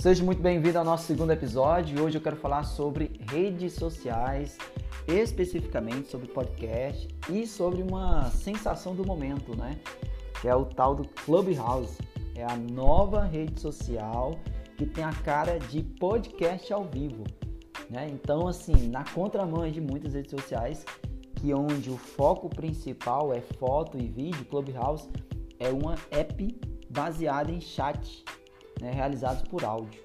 Seja muito bem-vindo ao nosso segundo episódio. Hoje eu quero falar sobre redes sociais, especificamente sobre podcast e sobre uma sensação do momento, né? Que é o tal do Clubhouse. É a nova rede social que tem a cara de podcast ao vivo, né? Então, assim, na contramão de muitas redes sociais, que onde o foco principal é foto e vídeo, Clubhouse é uma app baseada em chat né, realizados por áudio.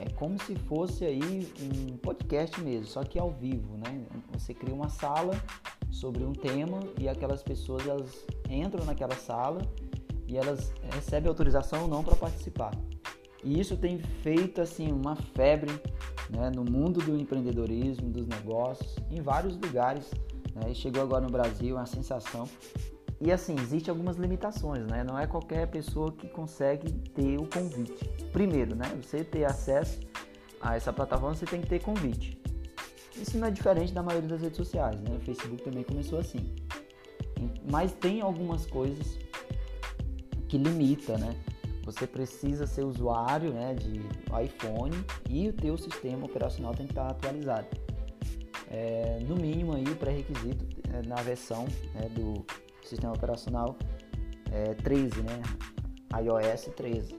É como se fosse aí um podcast mesmo, só que ao vivo, né? Você cria uma sala sobre um tema e aquelas pessoas elas entram naquela sala e elas recebem autorização ou não para participar. E isso tem feito assim uma febre né, no mundo do empreendedorismo, dos negócios, em vários lugares. Né? chegou agora no Brasil uma sensação e assim, existe algumas limitações, né? Não é qualquer pessoa que consegue ter o convite. Primeiro, né? Você ter acesso a essa plataforma, você tem que ter convite. Isso não é diferente da maioria das redes sociais, né? O Facebook também começou assim. Mas tem algumas coisas que limita, né? Você precisa ser usuário né, de iPhone e o teu sistema operacional tem que estar atualizado. É, no mínimo aí o pré-requisito é, na versão né, do sistema operacional é, 13, né? iOS 13.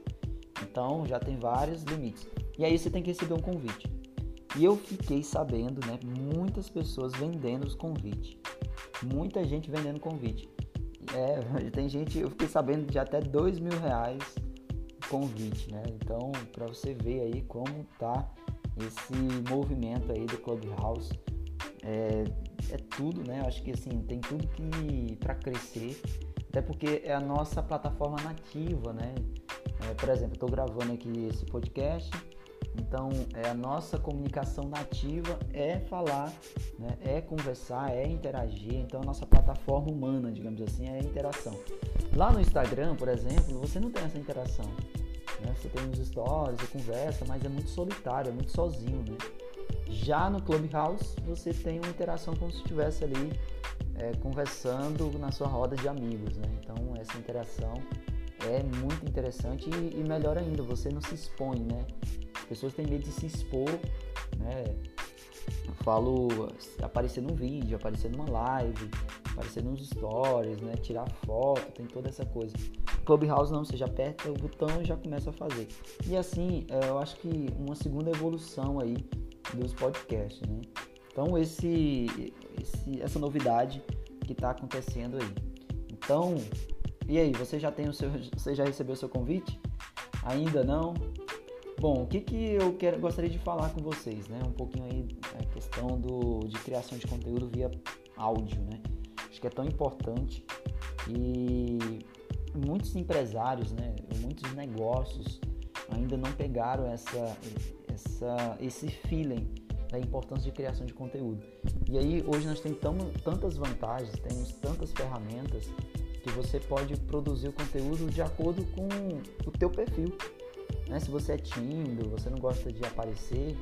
Então já tem vários limites. E aí você tem que receber um convite. E eu fiquei sabendo, né? Muitas pessoas vendendo os convites. Muita gente vendendo convite. É, tem gente, eu fiquei sabendo de até dois mil reais convite, né? Então, para você ver aí como tá esse movimento aí do Clubhouse, é, é tudo, né? Eu acho que assim tem tudo que para crescer, até porque é a nossa plataforma nativa, né? É, por exemplo, estou gravando aqui esse podcast, então é a nossa comunicação nativa é falar, né? é conversar, é interagir. Então a nossa plataforma humana, digamos assim, é a interação. Lá no Instagram, por exemplo, você não tem essa interação. Né? Você tem os stories, você conversa, mas é muito solitário, é muito sozinho, né? Já no Clubhouse, você tem uma interação como se estivesse ali é, conversando na sua roda de amigos, né? Então, essa interação é muito interessante e, e, melhor ainda, você não se expõe, né? As pessoas têm medo de se expor, né? Eu falo aparecer num vídeo, aparecer numa live, aparecer nos stories, né? Tirar foto, tem toda essa coisa. Clubhouse não, você já aperta o botão e já começa a fazer. E assim, é, eu acho que uma segunda evolução aí dos podcasts, né? Então esse, esse essa novidade que está acontecendo aí. Então, e aí, você já tem o seu, você já recebeu o seu convite? Ainda não? Bom, o que, que eu quero, gostaria de falar com vocês, né? Um pouquinho aí a questão do, de criação de conteúdo via áudio, né? Acho que é tão importante e muitos empresários, né? Muitos negócios ainda não pegaram essa essa, esse feeling da importância de criação de conteúdo. E aí hoje nós temos tantas vantagens, temos tantas ferramentas que você pode produzir o conteúdo de acordo com o teu perfil. Né? Se você é tímido, você não gosta de aparecer,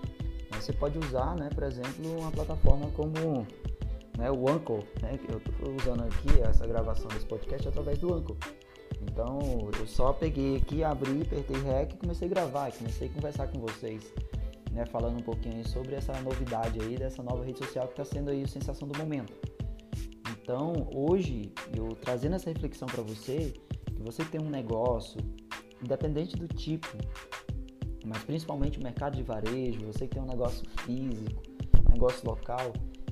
né? você pode usar, né, por exemplo, uma plataforma como né, o Anchor. Né? Eu estou usando aqui essa gravação desse podcast através do Anchor. Então eu só peguei aqui, abri, apertei REC e comecei a gravar, comecei a conversar com vocês né, falando um pouquinho sobre essa novidade aí dessa nova rede social que está sendo aí a sensação do momento. Então, hoje, eu trazendo essa reflexão para você, que você tem um negócio, independente do tipo, mas principalmente o mercado de varejo, você que tem um negócio físico, negócio local,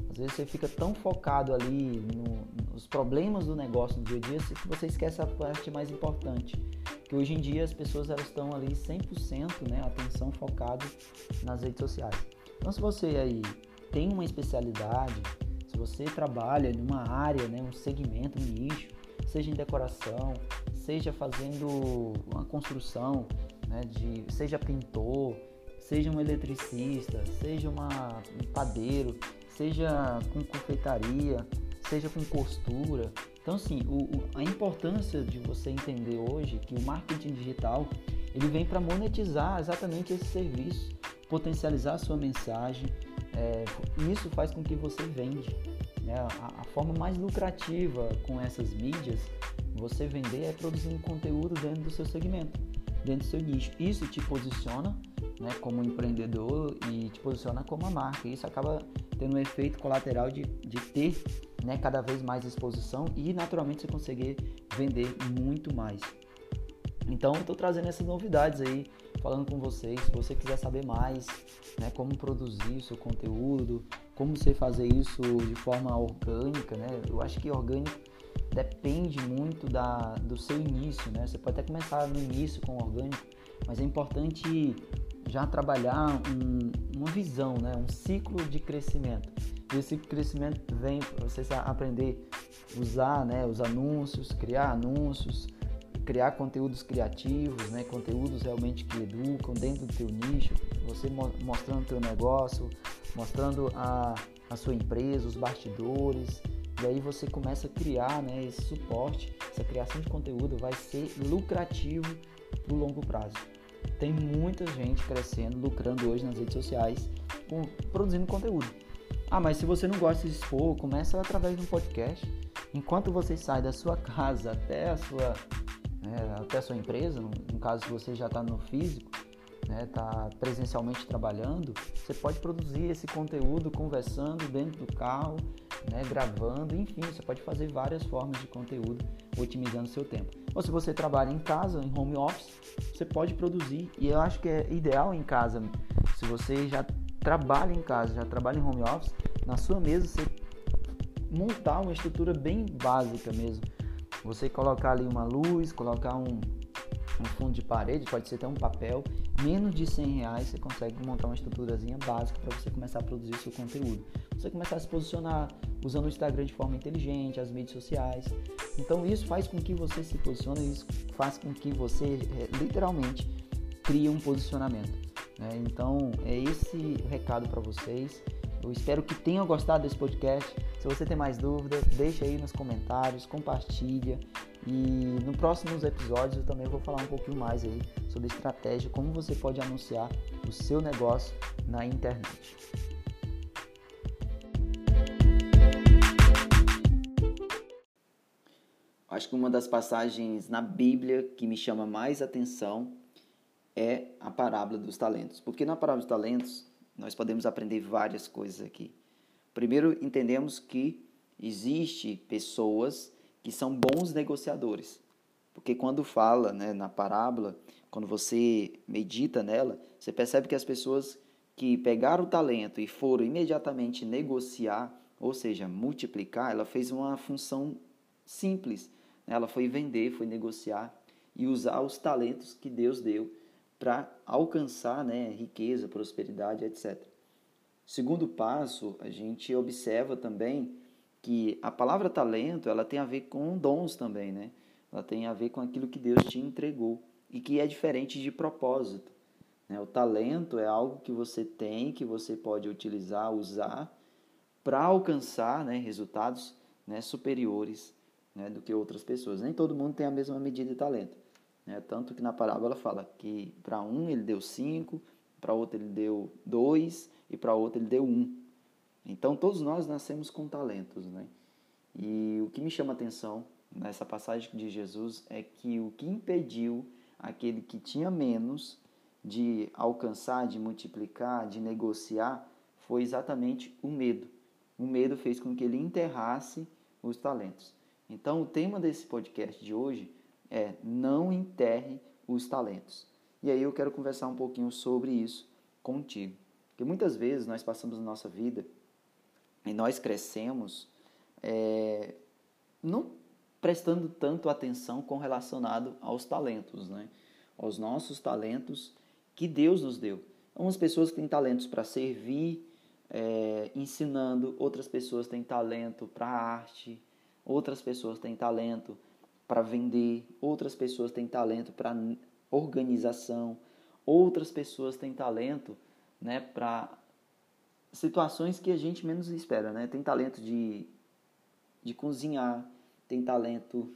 às vezes você fica tão focado ali no, nos problemas do negócio no dia a dia você esquece a parte mais importante, que hoje em dia as pessoas elas estão ali 100% né, atenção focado nas redes sociais. Então se você aí tem uma especialidade, se você trabalha em uma área, né, um segmento, um nicho, seja em decoração, seja fazendo uma construção, né, de, seja pintor, seja um eletricista, seja uma, um padeiro, seja com confeitaria, seja com costura, então, assim, o, o, a importância de você entender hoje que o marketing digital ele vem para monetizar exatamente esse serviço, potencializar a sua mensagem. É, isso faz com que você vende. Né? A, a, forma mais lucrativa com essas mídias, você vender é produzindo conteúdo dentro do seu segmento. dentro do seu nicho. Isso te posiciona né, como empreendedor e te posiciona como a marca. Isso acaba tendo um efeito colateral de, de ter né, cada vez mais exposição e naturalmente você conseguir vender muito mais. Então estou trazendo essas novidades aí, falando com vocês. Se você quiser saber mais, né, como produzir seu conteúdo, como você fazer isso de forma orgânica, né? Eu acho que orgânico depende muito da, do seu início, né? Você pode até começar no início com orgânico, mas é importante já trabalhar um, uma visão, né? um ciclo de crescimento. Esse crescimento vem você aprender a usar né? os anúncios, criar anúncios, criar conteúdos criativos, né? conteúdos realmente que educam dentro do teu nicho, você mostrando o teu negócio, mostrando a, a sua empresa, os bastidores, e aí você começa a criar né, esse suporte, essa criação de conteúdo vai ser lucrativo no longo prazo. Tem muita gente crescendo, lucrando hoje nas redes sociais, com, produzindo conteúdo. Ah, mas se você não gosta de expor, começa através de um podcast. Enquanto você sai da sua casa até a sua, né, até a sua empresa, no, no caso se você já está no físico, está né, tá presencialmente trabalhando, você pode produzir esse conteúdo conversando dentro do carro, né, gravando, enfim, você pode fazer várias formas de conteúdo otimizando seu tempo. Ou se você trabalha em casa, em home office, você pode produzir, e eu acho que é ideal em casa, se você já trabalha em casa, já trabalha em home office, na sua mesa você montar uma estrutura bem básica mesmo. Você colocar ali uma luz, colocar um, um fundo de parede, pode ser até um papel, menos de 100 reais você consegue montar uma estruturazinha básica para você começar a produzir seu conteúdo. Você começar a se posicionar usando o Instagram de forma inteligente, as mídias sociais. Então isso faz com que você se posicione, isso faz com que você é, literalmente crie um posicionamento. Né? Então é esse recado para vocês. Eu espero que tenham gostado desse podcast. Se você tem mais dúvidas, deixa aí nos comentários, compartilha. E no próximos episódios eu também vou falar um pouquinho mais aí sobre estratégia, como você pode anunciar o seu negócio na internet. Acho que uma das passagens na Bíblia que me chama mais atenção é a parábola dos talentos. Porque na parábola dos talentos nós podemos aprender várias coisas aqui. Primeiro, entendemos que existe pessoas que são bons negociadores. Porque quando fala né, na parábola, quando você medita nela, você percebe que as pessoas que pegaram o talento e foram imediatamente negociar, ou seja, multiplicar, ela fez uma função simples. Né? Ela foi vender, foi negociar e usar os talentos que Deus deu para alcançar né, riqueza, prosperidade, etc. Segundo passo, a gente observa também que a palavra talento ela tem a ver com dons também, né? Ela tem a ver com aquilo que Deus te entregou e que é diferente de propósito. Né? O talento é algo que você tem, que você pode utilizar, usar para alcançar né, resultados né, superiores né, do que outras pessoas. Nem todo mundo tem a mesma medida de talento. Né? Tanto que na parábola fala que para um ele deu cinco, para outro ele deu dois e para outro ele deu um. Então todos nós nascemos com talentos, né? E o que me chama a atenção nessa passagem de Jesus é que o que impediu aquele que tinha menos de alcançar, de multiplicar, de negociar, foi exatamente o medo. O medo fez com que ele enterrasse os talentos. Então, o tema desse podcast de hoje é não enterre os talentos. E aí eu quero conversar um pouquinho sobre isso contigo. Porque muitas vezes nós passamos na nossa vida e nós crescemos é, não prestando tanto atenção com relacionado aos talentos, né? aos nossos talentos que Deus nos deu. Umas pessoas têm talentos para servir, é, ensinando, outras pessoas têm talento para arte, outras pessoas têm talento para vender, outras pessoas têm talento para organização, outras pessoas têm talento né, para situações que a gente menos espera, né? Tem talento de, de cozinhar, tem talento